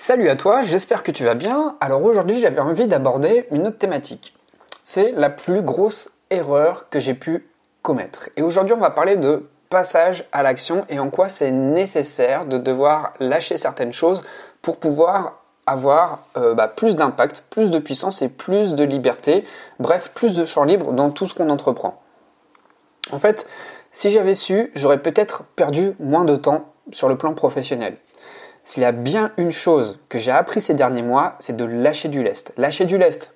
Salut à toi, j'espère que tu vas bien. Alors aujourd'hui j'avais envie d'aborder une autre thématique. C'est la plus grosse erreur que j'ai pu commettre. Et aujourd'hui on va parler de passage à l'action et en quoi c'est nécessaire de devoir lâcher certaines choses pour pouvoir avoir euh, bah, plus d'impact, plus de puissance et plus de liberté, bref, plus de champ libre dans tout ce qu'on entreprend. En fait, si j'avais su, j'aurais peut-être perdu moins de temps sur le plan professionnel. S'il y a bien une chose que j'ai appris ces derniers mois, c'est de lâcher du lest. Lâcher du lest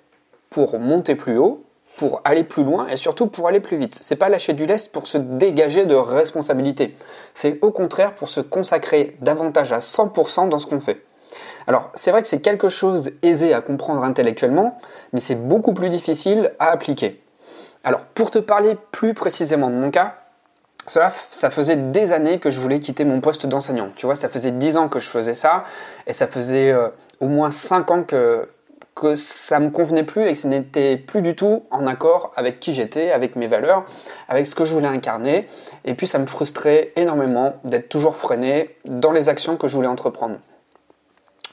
pour monter plus haut, pour aller plus loin et surtout pour aller plus vite. C'est pas lâcher du lest pour se dégager de responsabilité. C'est au contraire pour se consacrer davantage à 100% dans ce qu'on fait. Alors, c'est vrai que c'est quelque chose aisé à comprendre intellectuellement, mais c'est beaucoup plus difficile à appliquer. Alors, pour te parler plus précisément de mon cas, cela, ça faisait des années que je voulais quitter mon poste d'enseignant. Tu vois, ça faisait 10 ans que je faisais ça, et ça faisait euh, au moins 5 ans que, que ça me convenait plus et que ce n'était plus du tout en accord avec qui j'étais, avec mes valeurs, avec ce que je voulais incarner. Et puis ça me frustrait énormément d'être toujours freiné dans les actions que je voulais entreprendre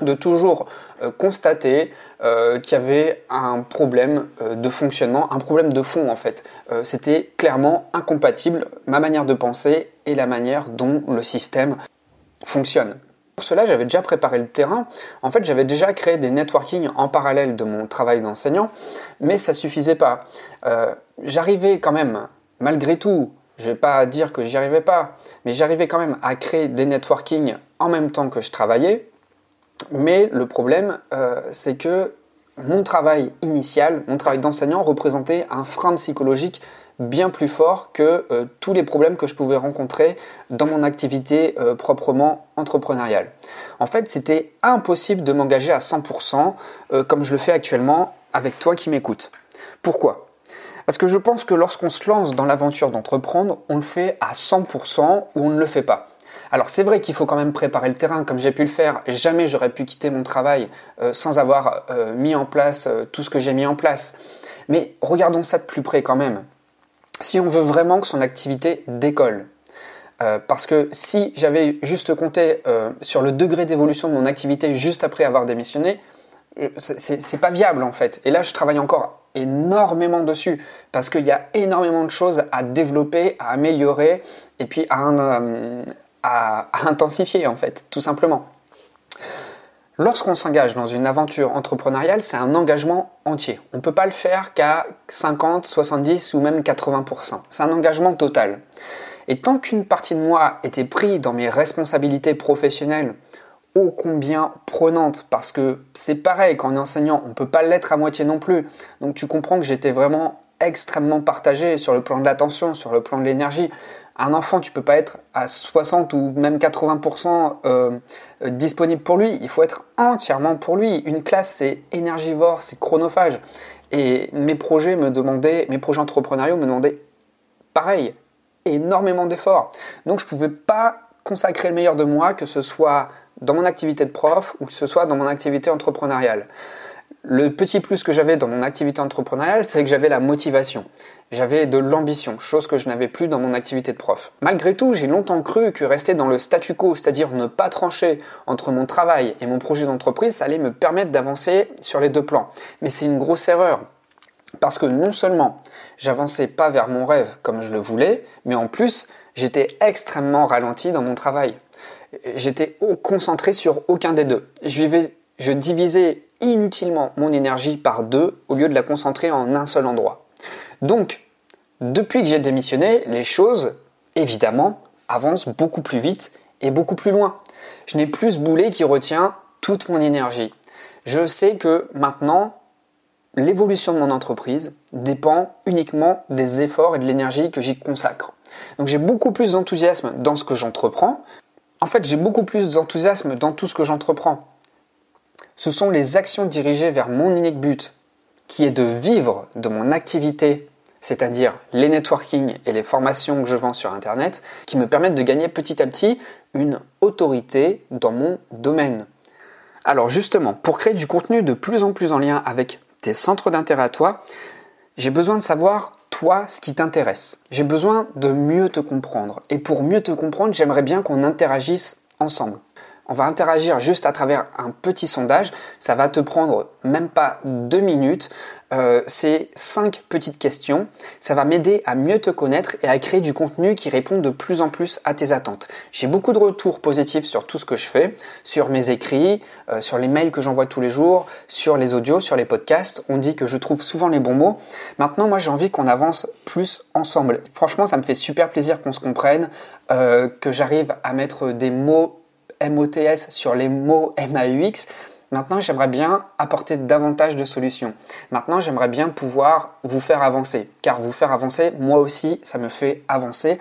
de toujours euh, constater euh, qu'il y avait un problème euh, de fonctionnement, un problème de fond en fait. C'était clairement incompatible ma manière de penser et la manière dont le système fonctionne. Pour cela, j'avais déjà préparé le terrain. En fait, j'avais déjà créé des networking en parallèle de mon travail d'enseignant, mais ça suffisait pas. j'arrivais quand même, malgré tout, je vais pas dire que j'y arrivais pas, mais j'arrivais quand même à créer des networking en même temps que je travaillais, mais le problème, euh, c'est que mon travail initial, mon travail d'enseignant représentait un frein psychologique bien plus fort que euh, tous les problèmes que je pouvais rencontrer dans mon activité euh, proprement entrepreneuriale. En fait, c'était impossible de m'engager à 100% comme je le fais actuellement avec toi qui m'écoutes. Pourquoi? Parce que je pense que lorsqu'on se lance dans l'aventure d'entreprendre, on le fait à 100% ou on ne le fait pas. Alors c'est vrai qu'il faut quand même préparer le terrain comme j'ai pu le faire. Jamais j'aurais pu quitter mon travail euh, sans avoir euh, mis en place euh, tout ce que j'ai mis en place. Mais regardons ça de plus près quand même. Si on veut vraiment que son activité décolle, parce que si j'avais juste compté sur le degré d'évolution de mon activité juste après avoir démissionné, c'est pas viable en fait. Et là, je travaille encore énormément dessus parce qu'il y a énormément de choses à développer, à améliorer et puis à, à, intensifier en fait, tout simplement. Lorsqu'on s'engage dans une aventure entrepreneuriale, c'est un engagement entier. On ne peut pas le faire qu'à 50, 70 ou même 80%. C'est un engagement total. Et tant qu'une partie de moi était prise dans mes responsabilités professionnelles ô combien prenantes, parce que c'est pareil, quand on est enseignant, on ne peut pas l'être à moitié non plus. Donc tu comprends que j'étais vraiment extrêmement partagé sur le plan de l'attention, sur le plan de l'énergie. Un enfant, tu peux pas être à 60 ou même 80% euh, euh, disponible pour lui. Il faut être entièrement pour lui. Une classe, c'est énergivore, c'est chronophage. Et mes projets me demandaient, mes projets entrepreneuriaux me demandaient pareil, énormément d'efforts. Donc je pouvais pas consacrer le meilleur de moi, que ce soit dans mon activité de prof ou que ce soit dans mon activité entrepreneuriale. Le petit plus que j'avais dans mon activité entrepreneuriale, c'est que j'avais la motivation. J'avais de l'ambition, chose que je n'avais plus dans mon activité de prof. Malgré tout, j'ai longtemps cru que rester dans le statu quo, c'est-à-dire ne pas trancher entre mon travail et mon projet d'entreprise, ça allait me permettre d'avancer sur les deux plans. Mais c'est une grosse erreur. Parce que non seulement j'avançais pas vers mon rêve comme je le voulais, mais en plus j'étais extrêmement ralenti dans mon travail. J'étais concentré sur aucun des deux. Je vivais je divisais inutilement mon énergie par deux au lieu de la concentrer en un seul endroit. Donc, depuis que j'ai démissionné, les choses, évidemment, avancent beaucoup plus vite et beaucoup plus loin. Je n'ai plus ce boulet qui retient toute mon énergie. Je sais que maintenant, l'évolution de mon entreprise dépend uniquement des efforts et de l'énergie que j'y consacre. Donc j'ai beaucoup plus d'enthousiasme dans ce que j'entreprends. En fait, j'ai beaucoup plus d'enthousiasme dans tout ce que j'entreprends ce sont les actions dirigées vers mon unique but, qui est de vivre de mon activité, c'est-à-dire les networking et les formations que je vends sur Internet, qui me permettent de gagner petit à petit une autorité dans mon domaine. Alors justement, pour créer du contenu de plus en plus en lien avec tes centres d'intérêt à toi, j'ai besoin de savoir toi ce qui t'intéresse. J'ai besoin de mieux te comprendre. Et pour mieux te comprendre, j'aimerais bien qu'on interagisse ensemble. On va interagir juste à travers un petit sondage. Ça va te prendre même pas deux minutes. Euh, c'est cinq petites questions. Ça va m'aider à mieux te connaître et à créer du contenu qui répond de plus en plus à tes attentes. J'ai beaucoup de retours positifs sur tout ce que je fais, sur mes écrits, euh, sur les mails que j'envoie tous les jours, sur les audios, sur les podcasts. On dit que je trouve souvent les bons mots. Maintenant, moi, j'ai envie qu'on avance plus ensemble. Franchement, ça me fait super plaisir qu'on se comprenne, euh, que j'arrive à mettre des mots MOTS sur les mots MAUX. Maintenant, j'aimerais bien apporter davantage de solutions. Maintenant, j'aimerais bien pouvoir vous faire avancer. Car vous faire avancer, moi aussi, ça me fait avancer.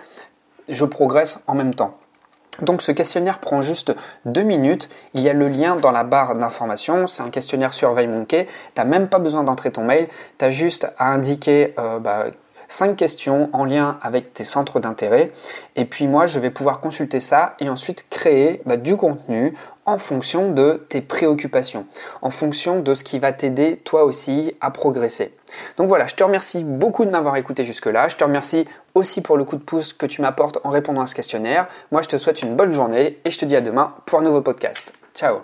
Je progresse en même temps. Donc ce questionnaire prend juste deux minutes. Il y a le lien dans la barre d'information. C'est un questionnaire sur SurveyMonkey. Tu n'as même pas besoin d'entrer ton mail. Tu as juste à indiquer euh, bah, cinq questions en lien avec tes centres d'intérêt. Et puis moi, je vais pouvoir consulter ça et ensuite créer bah, du contenu en fonction de tes préoccupations, en fonction de ce qui va t'aider toi aussi à progresser. Donc voilà, je te remercie beaucoup de m'avoir écouté jusque-là. Je te remercie aussi pour le coup de pouce que tu m'apportes en répondant à ce questionnaire. Moi, je te souhaite une bonne journée et je te dis à demain pour un nouveau podcast. Ciao